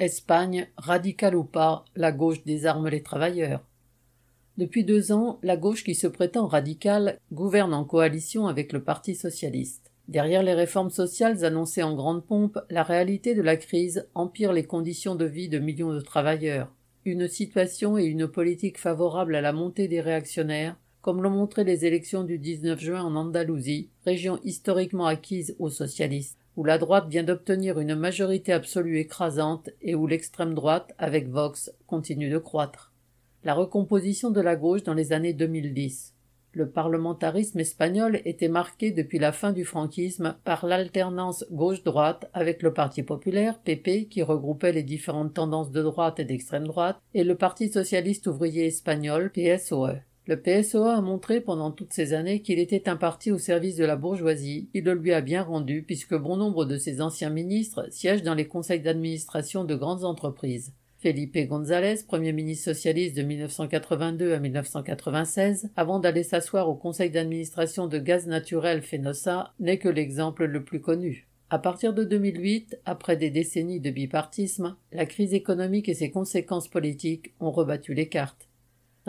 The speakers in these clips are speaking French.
Espagne, radicale ou pas, la gauche désarme les travailleurs. Depuis deux ans, la gauche qui se prétend radicale gouverne en coalition avec le Parti socialiste. Derrière les réformes sociales annoncées en grande pompe, la réalité de la crise empire les conditions de vie de millions de travailleurs. Une situation et une politique favorables à la montée des réactionnaires, comme l'ont montré les élections du 19 juin en Andalousie, région historiquement acquise aux socialistes, où la droite vient d'obtenir une majorité absolue écrasante et où l'extrême droite, avec Vox, continue de croître. La recomposition de la gauche dans les années 2010. Le parlementarisme espagnol était marqué depuis la fin du franquisme par l'alternance gauche-droite avec le Parti populaire, PP, qui regroupait les différentes tendances de droite et d'extrême droite, et le Parti socialiste ouvrier espagnol, PSOE. Le PSOE a montré pendant toutes ces années qu'il était un parti au service de la bourgeoisie. Il le lui a bien rendu puisque bon nombre de ses anciens ministres siègent dans les conseils d'administration de grandes entreprises. Felipe González, premier ministre socialiste de 1982 à 1996, avant d'aller s'asseoir au conseil d'administration de gaz naturel Fenosa, n'est que l'exemple le plus connu. À partir de 2008, après des décennies de bipartisme, la crise économique et ses conséquences politiques ont rebattu les cartes.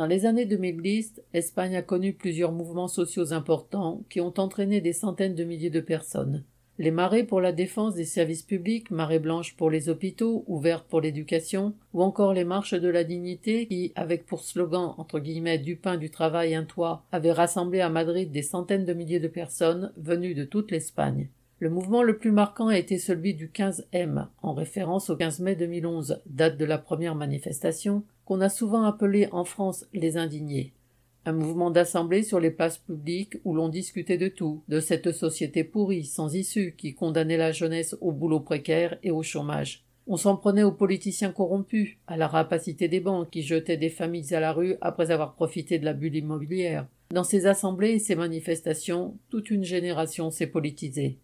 Dans les années 2010, l'Espagne a connu plusieurs mouvements sociaux importants qui ont entraîné des centaines de milliers de personnes. Les marées pour la défense des services publics, marées blanches pour les hôpitaux, ouvertes pour l'éducation, ou encore les marches de la dignité qui, avec pour slogan entre guillemets du pain, du travail, un toit, avaient rassemblé à Madrid des centaines de milliers de personnes venues de toute l'Espagne. Le mouvement le plus marquant a été celui du 15M, en référence au 15 mai 2011, date de la première manifestation, qu'on a souvent appelé en France les indignés. Un mouvement d'assemblée sur les places publiques où l'on discutait de tout, de cette société pourrie, sans issue, qui condamnait la jeunesse au boulot précaire et au chômage. On s'en prenait aux politiciens corrompus, à la rapacité des banques qui jetaient des familles à la rue après avoir profité de la bulle immobilière. Dans ces assemblées et ces manifestations, toute une génération s'est politisée.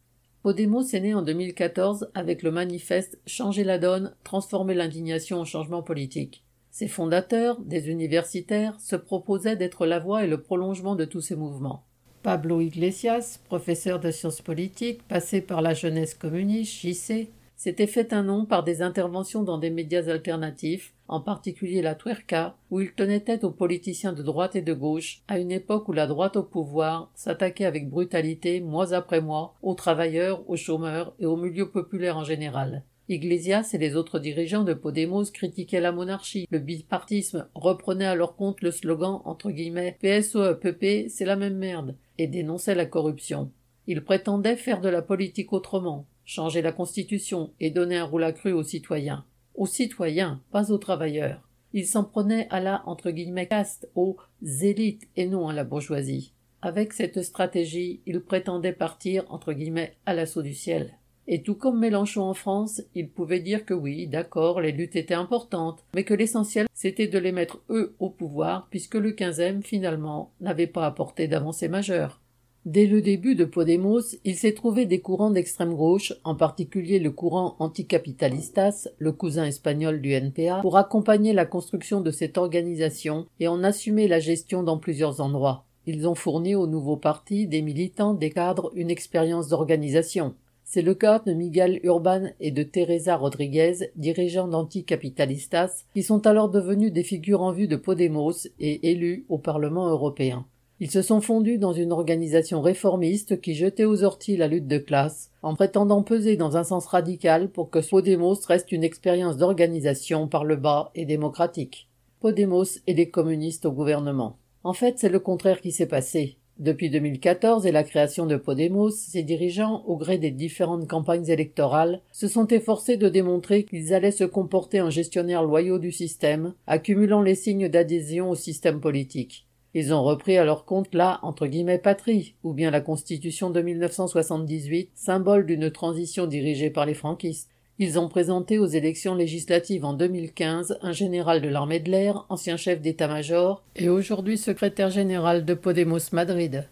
Podemos est né en 2014 avec le manifeste Changer la donne, transformer l'indignation en changement politique. Ses fondateurs, des universitaires, se proposaient d'être la voix et le prolongement de tous ces mouvements. Pablo Iglesias, professeur de sciences politiques, passé par la jeunesse communiste, JC, s'était fait un nom par des interventions dans des médias alternatifs, en particulier la Tuerca, où il tenait tête aux politiciens de droite et de gauche, à une époque où la droite au pouvoir s'attaquait avec brutalité, mois après mois, aux travailleurs, aux chômeurs et aux milieux populaires en général. Iglesias et les autres dirigeants de Podemos critiquaient la monarchie, le bipartisme, reprenaient à leur compte le slogan entre guillemets PSOE-PP, c'est la même merde, et dénonçaient la corruption. Ils prétendaient faire de la politique autrement, changer la constitution et donner un rôle accru aux citoyens. Aux citoyens, pas aux travailleurs. Ils s'en prenaient à la entre guillemets caste, aux élites et non à la bourgeoisie. Avec cette stratégie, ils prétendaient partir entre guillemets à l'assaut du ciel. Et tout comme Mélenchon en France, il pouvait dire que oui, d'accord, les luttes étaient importantes, mais que l'essentiel c'était de les mettre eux au pouvoir, puisque le quinzième, finalement, n'avait pas apporté d'avancée majeure. Dès le début de Podemos, il s'est trouvé des courants d'extrême gauche, en particulier le courant anticapitalistas, le cousin espagnol du NPA, pour accompagner la construction de cette organisation et en assumer la gestion dans plusieurs endroits. Ils ont fourni au nouveau parti des militants, des cadres, une expérience d'organisation. C'est le cas de Miguel Urban et de Teresa Rodriguez, dirigeants d'Anticapitalistas, qui sont alors devenus des figures en vue de Podemos et élus au Parlement européen. Ils se sont fondus dans une organisation réformiste qui jetait aux orties la lutte de classe, en prétendant peser dans un sens radical pour que Podemos reste une expérience d'organisation par le bas et démocratique. Podemos et les communistes au gouvernement. En fait, c'est le contraire qui s'est passé. Depuis 2014 et la création de Podemos, ses dirigeants, au gré des différentes campagnes électorales, se sont efforcés de démontrer qu'ils allaient se comporter en gestionnaires loyaux du système, accumulant les signes d'adhésion au système politique. Ils ont repris à leur compte la entre guillemets patrie, ou bien la constitution de 1978, symbole d'une transition dirigée par les franquistes. Ils ont présenté aux élections législatives en 2015 un général de l'armée de l'air, ancien chef d'état-major et aujourd'hui secrétaire général de Podemos Madrid.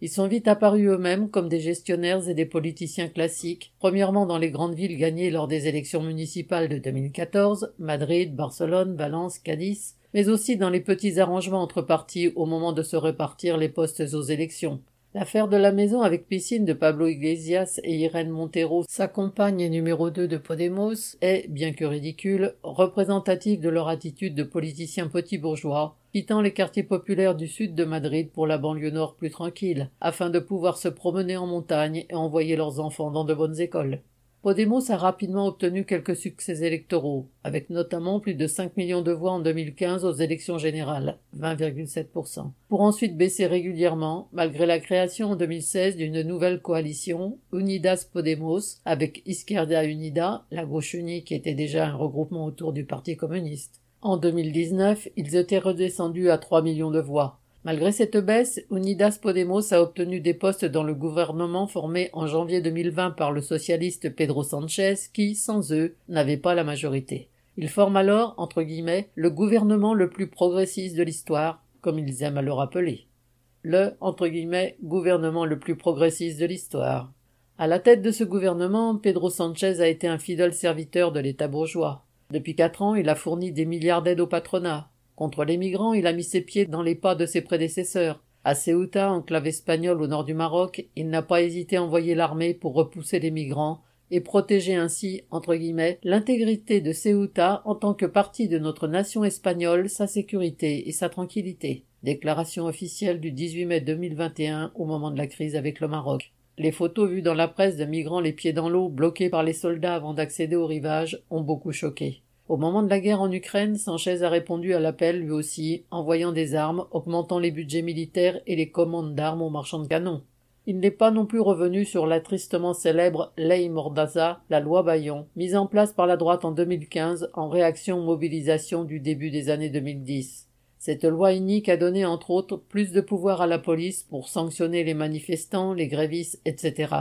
Ils sont vite apparus eux-mêmes comme des gestionnaires et des politiciens classiques, premièrement dans les grandes villes gagnées lors des élections municipales de 2014, Madrid, Barcelone, Valence, Cadiz, mais aussi dans les petits arrangements entre partis au moment de se répartir les postes aux élections. L'affaire de la maison avec piscine de Pablo Iglesias et Irène Montero, sa compagne numéro 2 de Podemos, est, bien que ridicule, représentative de leur attitude de politiciens petits bourgeois, quittant les quartiers populaires du sud de Madrid pour la banlieue nord plus tranquille, afin de pouvoir se promener en montagne et envoyer leurs enfants dans de bonnes écoles. Podemos a rapidement obtenu quelques succès électoraux, avec notamment plus de 5 millions de voix en 2015 aux élections générales, 20,7%, pour ensuite baisser régulièrement, malgré la création en 2016 d'une nouvelle coalition, Unidas Podemos, avec Izquierda Unida, la gauche unie qui était déjà un regroupement autour du Parti communiste. En 2019, ils étaient redescendus à 3 millions de voix, Malgré cette baisse, Unidas Podemos a obtenu des postes dans le gouvernement formé en janvier 2020 par le socialiste Pedro Sanchez qui, sans eux, n'avait pas la majorité. Ils forment alors, entre guillemets, le gouvernement le plus progressiste de l'histoire, comme ils aiment à le rappeler. Le, entre guillemets, gouvernement le plus progressiste de l'histoire. À la tête de ce gouvernement, Pedro Sanchez a été un fidèle serviteur de l'État bourgeois. Depuis quatre ans, il a fourni des milliards d'aides au patronat. Contre les migrants, il a mis ses pieds dans les pas de ses prédécesseurs. À Ceuta, enclave espagnole au nord du Maroc, il n'a pas hésité à envoyer l'armée pour repousser les migrants et protéger ainsi, entre guillemets, l'intégrité de Ceuta en tant que partie de notre nation espagnole, sa sécurité et sa tranquillité. Déclaration officielle du 18 mai 2021 au moment de la crise avec le Maroc. Les photos vues dans la presse de migrants les pieds dans l'eau, bloqués par les soldats avant d'accéder au rivage, ont beaucoup choqué. Au moment de la guerre en Ukraine, Sanchez a répondu à l'appel lui aussi, envoyant des armes, augmentant les budgets militaires et les commandes d'armes aux marchands de canons. Il n'est pas non plus revenu sur la tristement célèbre Ley Mordaza, la loi Bayon, mise en place par la droite en 2015 en réaction aux mobilisations du début des années 2010. Cette loi unique a donné entre autres plus de pouvoir à la police pour sanctionner les manifestants, les grévistes, etc.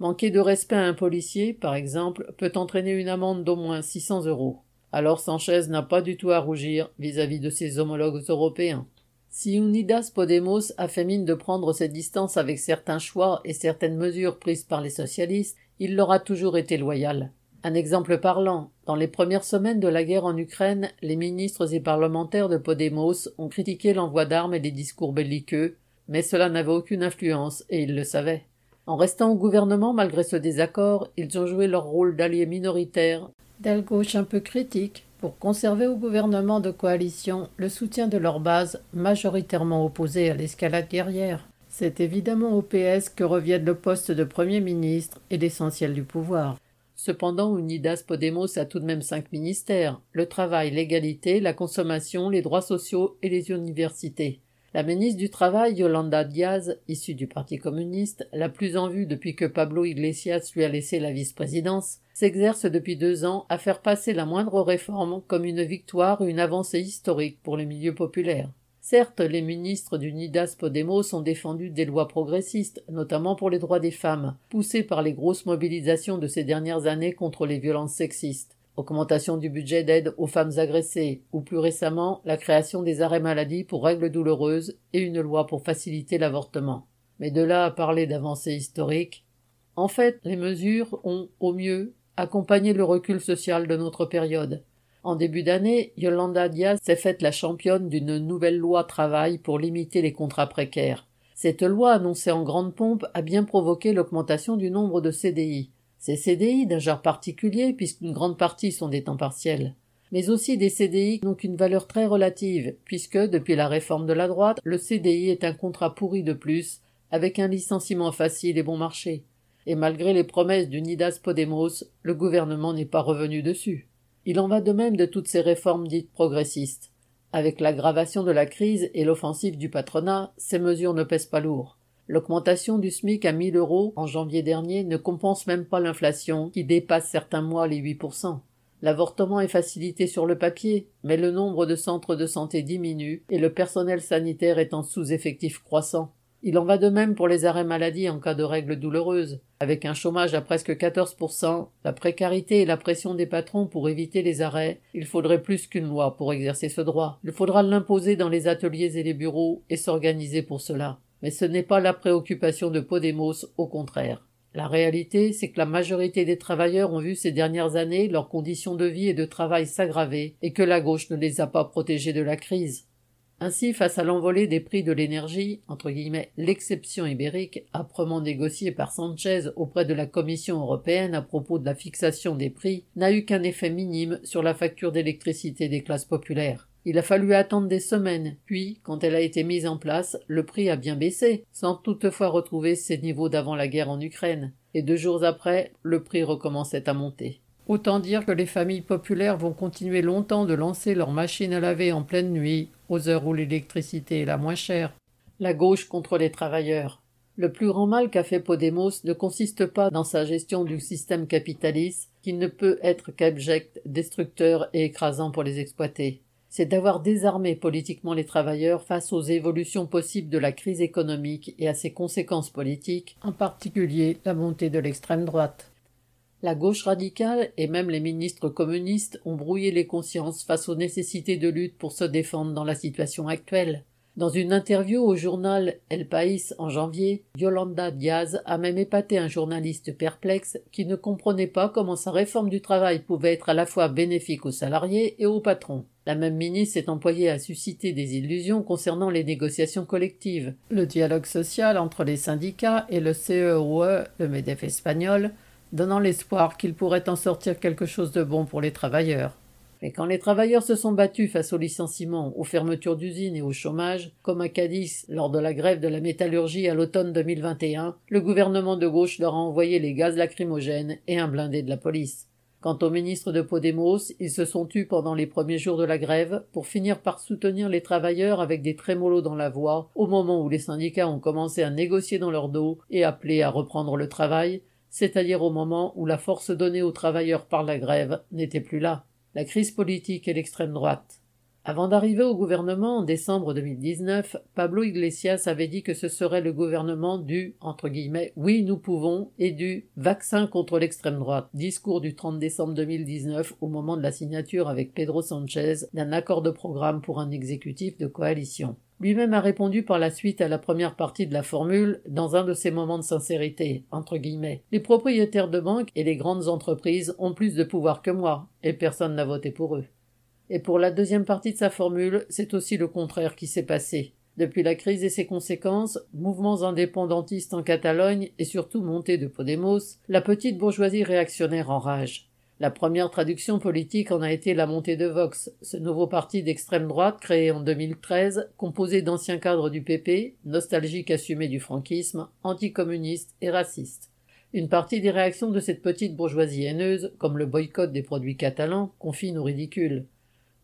Manquer de respect à un policier, par exemple, peut entraîner une amende d'au moins 600 euros. Alors Sanchez n'a pas du tout à rougir vis-à-vis de ses homologues européens. Si Unidas Podemos a fait mine de prendre ses distances avec certains choix et certaines mesures prises par les socialistes, il leur a toujours été loyal. Un exemple parlant. Dans les premières semaines de la guerre en Ukraine, les ministres et parlementaires de Podemos ont critiqué l'envoi d'armes et des discours belliqueux, mais cela n'avait aucune influence, et ils le savaient. En restant au gouvernement malgré ce désaccord, ils ont joué leur rôle d'alliés minoritaires d'aile gauche un peu critique pour conserver au gouvernement de coalition le soutien de leur base majoritairement opposée à l'escalade guerrière. C'est évidemment au PS que reviennent le poste de Premier ministre et l'essentiel du pouvoir. Cependant, Unidas Podemos a tout de même cinq ministères le travail, l'égalité, la consommation, les droits sociaux et les universités. La ministre du Travail, Yolanda Diaz, issue du Parti communiste, la plus en vue depuis que Pablo Iglesias lui a laissé la vice-présidence, s'exerce depuis deux ans à faire passer la moindre réforme comme une victoire ou une avancée historique pour les milieux populaires. Certes, les ministres du Nidas Podemos ont défendu des lois progressistes, notamment pour les droits des femmes, poussées par les grosses mobilisations de ces dernières années contre les violences sexistes augmentation du budget d'aide aux femmes agressées, ou plus récemment la création des arrêts maladie pour règles douloureuses et une loi pour faciliter l'avortement. Mais de là à parler d'avancées historiques, en fait, les mesures ont, au mieux, accompagné le recul social de notre période. En début d'année, Yolanda Diaz s'est faite la championne d'une nouvelle loi travail pour limiter les contrats précaires. Cette loi annoncée en grande pompe a bien provoqué l'augmentation du nombre de CDI, ces CDI d'un genre particulier puisqu'une grande partie sont des temps partiels, mais aussi des CDI qui n'ont qu'une valeur très relative, puisque, depuis la réforme de la droite, le CDI est un contrat pourri de plus, avec un licenciement facile et bon marché. Et malgré les promesses du Nidas Podemos, le gouvernement n'est pas revenu dessus. Il en va de même de toutes ces réformes dites progressistes. Avec l'aggravation de la crise et l'offensive du patronat, ces mesures ne pèsent pas lourd. L'augmentation du SMIC à 1000 euros en janvier dernier ne compense même pas l'inflation qui dépasse certains mois les 8%. L'avortement est facilité sur le papier, mais le nombre de centres de santé diminue et le personnel sanitaire est en sous-effectif croissant. Il en va de même pour les arrêts maladie en cas de règles douloureuses. Avec un chômage à presque 14%, la précarité et la pression des patrons pour éviter les arrêts, il faudrait plus qu'une loi pour exercer ce droit. Il faudra l'imposer dans les ateliers et les bureaux et s'organiser pour cela. Mais ce n'est pas la préoccupation de Podemos, au contraire. La réalité, c'est que la majorité des travailleurs ont vu ces dernières années leurs conditions de vie et de travail s'aggraver et que la gauche ne les a pas protégés de la crise. Ainsi, face à l'envolée des prix de l'énergie, entre guillemets l'exception ibérique, âprement négociée par Sanchez auprès de la Commission européenne à propos de la fixation des prix, n'a eu qu'un effet minime sur la facture d'électricité des classes populaires. Il a fallu attendre des semaines, puis, quand elle a été mise en place, le prix a bien baissé, sans toutefois retrouver ses niveaux d'avant la guerre en Ukraine, et deux jours après, le prix recommençait à monter. Autant dire que les familles populaires vont continuer longtemps de lancer leurs machines à laver en pleine nuit, aux heures où l'électricité est la moins chère. La gauche contre les travailleurs. Le plus grand mal qu'a fait Podemos ne consiste pas dans sa gestion du système capitaliste, qui ne peut être qu'abject, destructeur et écrasant pour les exploiter. C'est d'avoir désarmé politiquement les travailleurs face aux évolutions possibles de la crise économique et à ses conséquences politiques, en particulier la montée de l'extrême droite. La gauche radicale et même les ministres communistes ont brouillé les consciences face aux nécessités de lutte pour se défendre dans la situation actuelle. Dans une interview au journal El País en janvier, Yolanda Diaz a même épaté un journaliste perplexe qui ne comprenait pas comment sa réforme du travail pouvait être à la fois bénéfique aux salariés et aux patrons. La même ministre s'est employée à susciter des illusions concernant les négociations collectives, le dialogue social entre les syndicats et le CEOE, e, le MEDEF espagnol, donnant l'espoir qu'il pourrait en sortir quelque chose de bon pour les travailleurs. Mais quand les travailleurs se sont battus face aux licenciements, aux fermetures d'usines et au chômage, comme à Cadiz lors de la grève de la métallurgie à l'automne 2021, le gouvernement de gauche leur a envoyé les gaz lacrymogènes et un blindé de la police. Quant aux ministres de Podemos, ils se sont tus pendant les premiers jours de la grève pour finir par soutenir les travailleurs avec des trémolos dans la voix au moment où les syndicats ont commencé à négocier dans leur dos et appelé à reprendre le travail, c'est-à-dire au moment où la force donnée aux travailleurs par la grève n'était plus là, la crise politique et l'extrême droite. Avant d'arriver au gouvernement en décembre 2019, Pablo Iglesias avait dit que ce serait le gouvernement du oui nous pouvons et du vaccin contre l'extrême droite. Discours du 30 décembre 2019 au moment de la signature avec Pedro Sanchez d'un accord de programme pour un exécutif de coalition. Lui-même a répondu par la suite à la première partie de la formule dans un de ses moments de sincérité, entre guillemets. Les propriétaires de banques et les grandes entreprises ont plus de pouvoir que moi, et personne n'a voté pour eux. Et pour la deuxième partie de sa formule, c'est aussi le contraire qui s'est passé. Depuis la crise et ses conséquences, mouvements indépendantistes en Catalogne et surtout montée de Podemos, la petite bourgeoisie réactionnaire enrage. La première traduction politique en a été la montée de Vox, ce nouveau parti d'extrême droite créé en 2013, composé d'anciens cadres du PP, nostalgiques assumés du franquisme, anticommunistes et racistes. Une partie des réactions de cette petite bourgeoisie haineuse, comme le boycott des produits catalans, confine au ridicule.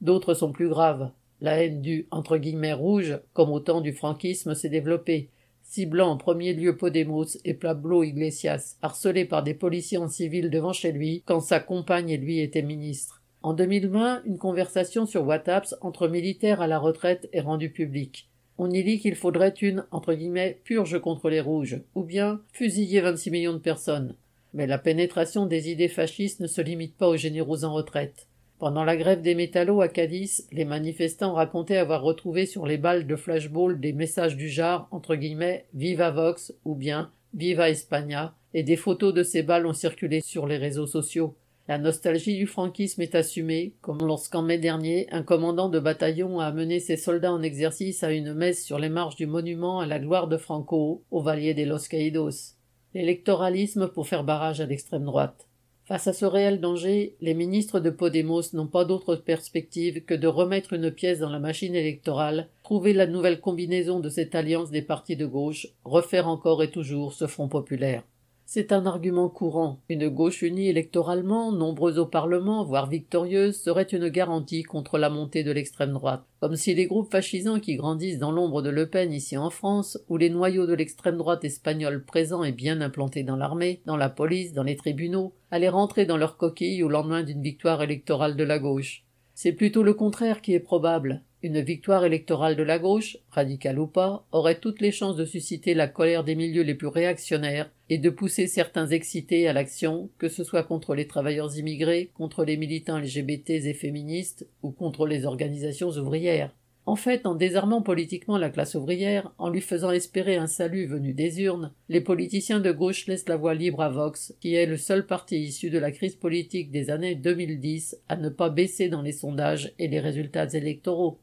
D'autres sont plus graves. La haine du entre guillemets rouge, comme au temps du franquisme, s'est développée, ciblant en premier lieu Podemos et Pablo Iglesias, harcelé par des policiers en civil devant chez lui quand sa compagne et lui étaient ministres. En 2020, une conversation sur WhatsApp entre militaires à la retraite est rendue publique. On y lit qu'il faudrait une, entre guillemets, purge contre les rouges, ou bien fusiller 26 millions de personnes. Mais la pénétration des idées fascistes ne se limite pas aux généraux en retraite. Pendant la grève des métallos à Cadiz, les manifestants racontaient avoir retrouvé sur les balles de flashball des messages du genre entre guillemets Viva Vox ou bien Viva España et des photos de ces balles ont circulé sur les réseaux sociaux. La nostalgie du franquisme est assumée, comme lorsqu'en mai dernier, un commandant de bataillon a amené ses soldats en exercice à une messe sur les marches du monument à la gloire de Franco, au Valier des Los Caídos. L'électoralisme pour faire barrage à l'extrême droite. Face à ce réel danger, les ministres de Podemos n'ont pas d'autre perspective que de remettre une pièce dans la machine électorale, trouver la nouvelle combinaison de cette alliance des partis de gauche, refaire encore et toujours ce front populaire. C'est un argument courant. Une gauche unie électoralement, nombreuse au Parlement, voire victorieuse, serait une garantie contre la montée de l'extrême droite. Comme si les groupes fascisants qui grandissent dans l'ombre de Le Pen ici en France, ou les noyaux de l'extrême droite espagnole présents et bien implantés dans l'armée, dans la police, dans les tribunaux, allaient rentrer dans leur coquille au lendemain d'une victoire électorale de la gauche. C'est plutôt le contraire qui est probable. Une victoire électorale de la gauche, radicale ou pas, aurait toutes les chances de susciter la colère des milieux les plus réactionnaires et de pousser certains excités à l'action, que ce soit contre les travailleurs immigrés, contre les militants LGBT et féministes ou contre les organisations ouvrières. En fait, en désarmant politiquement la classe ouvrière, en lui faisant espérer un salut venu des urnes, les politiciens de gauche laissent la voie libre à Vox, qui est le seul parti issu de la crise politique des années 2010 à ne pas baisser dans les sondages et les résultats électoraux.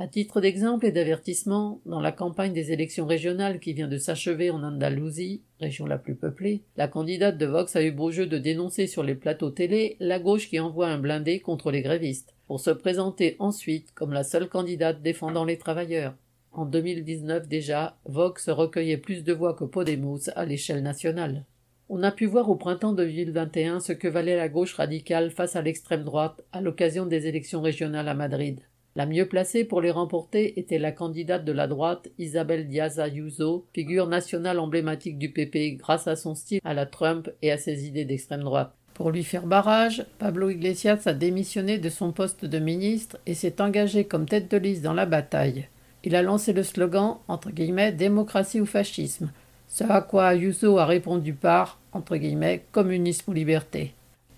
À titre d'exemple et d'avertissement, dans la campagne des élections régionales qui vient de s'achever en Andalousie, région la plus peuplée, la candidate de Vox a eu beau jeu de dénoncer sur les plateaux télé la gauche qui envoie un blindé contre les grévistes, pour se présenter ensuite comme la seule candidate défendant les travailleurs. En 2019 déjà, Vox recueillait plus de voix que Podemos à l'échelle nationale. On a pu voir au printemps 2021 ce que valait la gauche radicale face à l'extrême droite à l'occasion des élections régionales à Madrid. La mieux placée pour les remporter était la candidate de la droite Isabel Diaz Ayuso, figure nationale emblématique du PP grâce à son style à la Trump et à ses idées d'extrême droite. Pour lui faire barrage, Pablo Iglesias a démissionné de son poste de ministre et s'est engagé comme tête de liste dans la bataille. Il a lancé le slogan entre guillemets démocratie ou fascisme, ce à quoi Ayuso a répondu par entre guillemets communisme ou liberté.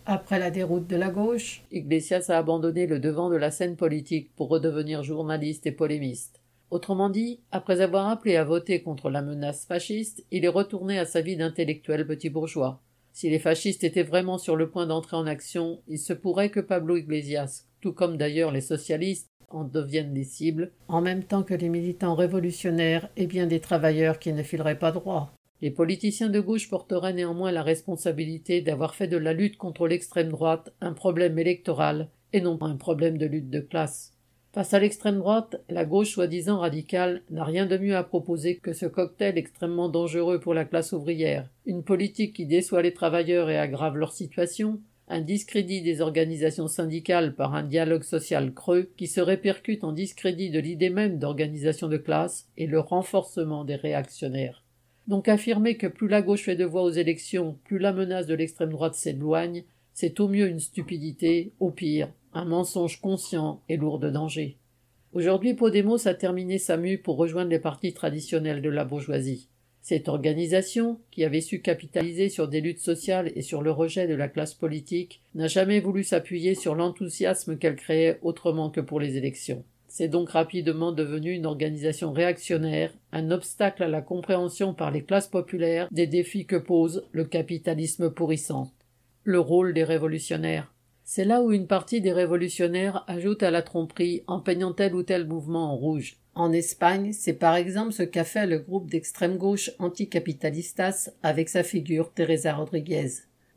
Après la déroute de la gauche, Iglesias a abandonné le devant de la scène politique pour redevenir journaliste et polémiste. Autrement dit, après avoir appelé à voter contre la menace fasciste, il est retourné à sa vie d'intellectuel petit bourgeois. Si les fascistes étaient vraiment sur le point d'entrer en action, il se pourrait que Pablo Iglesias, tout comme d'ailleurs les socialistes, en deviennent des cibles, en même temps que les militants révolutionnaires et bien des travailleurs qui ne fileraient pas droit. Les politiciens de gauche porteraient néanmoins la responsabilité d'avoir fait de la lutte contre l'extrême droite un problème électoral et non pas un problème de lutte de classe. Face à l'extrême droite, la gauche soi-disant radicale n'a rien de mieux à proposer que ce cocktail extrêmement dangereux pour la classe ouvrière, une politique qui déçoit les travailleurs et aggrave leur situation, un discrédit des organisations syndicales par un dialogue social creux qui se répercute en discrédit de l'idée même d'organisation de classe et le renforcement des réactionnaires. Donc affirmer que plus la gauche fait de voix aux élections, plus la menace de l'extrême droite s'éloigne, c'est au mieux une stupidité, au pire, un mensonge conscient et lourd de danger. Aujourd'hui, Podemos a terminé sa mue pour rejoindre les partis traditionnels de la bourgeoisie. Cette organisation, qui avait su capitaliser sur des luttes sociales et sur le rejet de la classe politique, n'a jamais voulu s'appuyer sur l'enthousiasme qu'elle créait autrement que pour les élections. C'est donc rapidement devenu une organisation réactionnaire, un obstacle à la compréhension par les classes populaires des défis que pose le capitalisme pourrissant. Le rôle des révolutionnaires. C'est là où une partie des révolutionnaires ajoute à la tromperie en peignant tel ou tel mouvement en rouge. En Espagne, c'est par exemple ce qu'a fait le groupe d'extrême gauche anticapitalistas avec sa figure Teresa Rodriguez.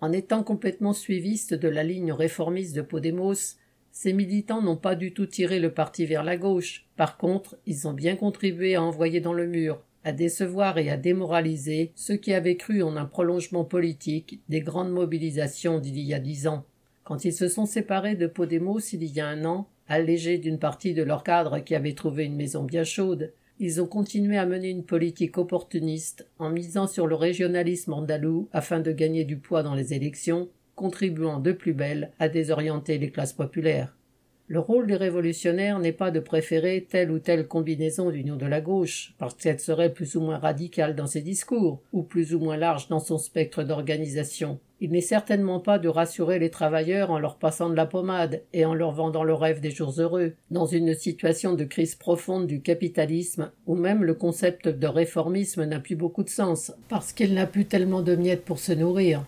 En étant complètement suiviste de la ligne réformiste de Podemos, ces militants n'ont pas du tout tiré le parti vers la gauche. Par contre, ils ont bien contribué à envoyer dans le mur, à décevoir et à démoraliser ceux qui avaient cru en un prolongement politique des grandes mobilisations d'il y a dix ans. Quand ils se sont séparés de Podemos il y a un an, allégés d'une partie de leur cadre qui avait trouvé une maison bien chaude, ils ont continué à mener une politique opportuniste en misant sur le régionalisme andalou afin de gagner du poids dans les élections contribuant de plus belle à désorienter les classes populaires. Le rôle des révolutionnaires n'est pas de préférer telle ou telle combinaison d'union de la gauche, parce qu'elle serait plus ou moins radicale dans ses discours, ou plus ou moins large dans son spectre d'organisation. Il n'est certainement pas de rassurer les travailleurs en leur passant de la pommade et en leur vendant le rêve des jours heureux, dans une situation de crise profonde du capitalisme, où même le concept de réformisme n'a plus beaucoup de sens, parce qu'il n'a plus tellement de miettes pour se nourrir.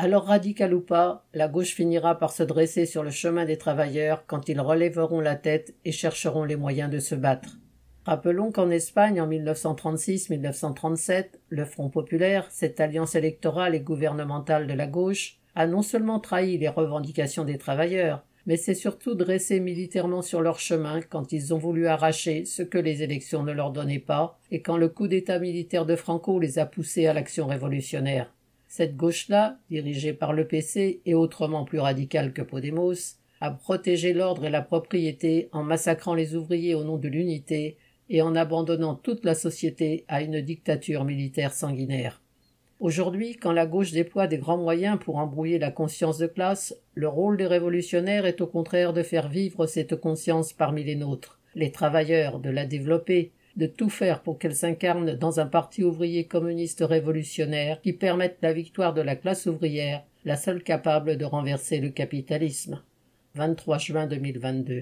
Alors radical ou pas, la gauche finira par se dresser sur le chemin des travailleurs quand ils relèveront la tête et chercheront les moyens de se battre. Rappelons qu'en Espagne, en 1936-1937, le Front populaire, cette alliance électorale et gouvernementale de la gauche, a non seulement trahi les revendications des travailleurs, mais s'est surtout dressé militairement sur leur chemin quand ils ont voulu arracher ce que les élections ne leur donnaient pas, et quand le coup d'État militaire de Franco les a poussés à l'action révolutionnaire. Cette gauche-là, dirigée par le PC et autrement plus radicale que Podemos, a protégé l'ordre et la propriété en massacrant les ouvriers au nom de l'unité et en abandonnant toute la société à une dictature militaire sanguinaire. Aujourd'hui, quand la gauche déploie des grands moyens pour embrouiller la conscience de classe, le rôle des révolutionnaires est au contraire de faire vivre cette conscience parmi les nôtres, les travailleurs, de la développer, de tout faire pour qu'elle s'incarne dans un parti ouvrier communiste révolutionnaire qui permette la victoire de la classe ouvrière, la seule capable de renverser le capitalisme. 23 juin 2022.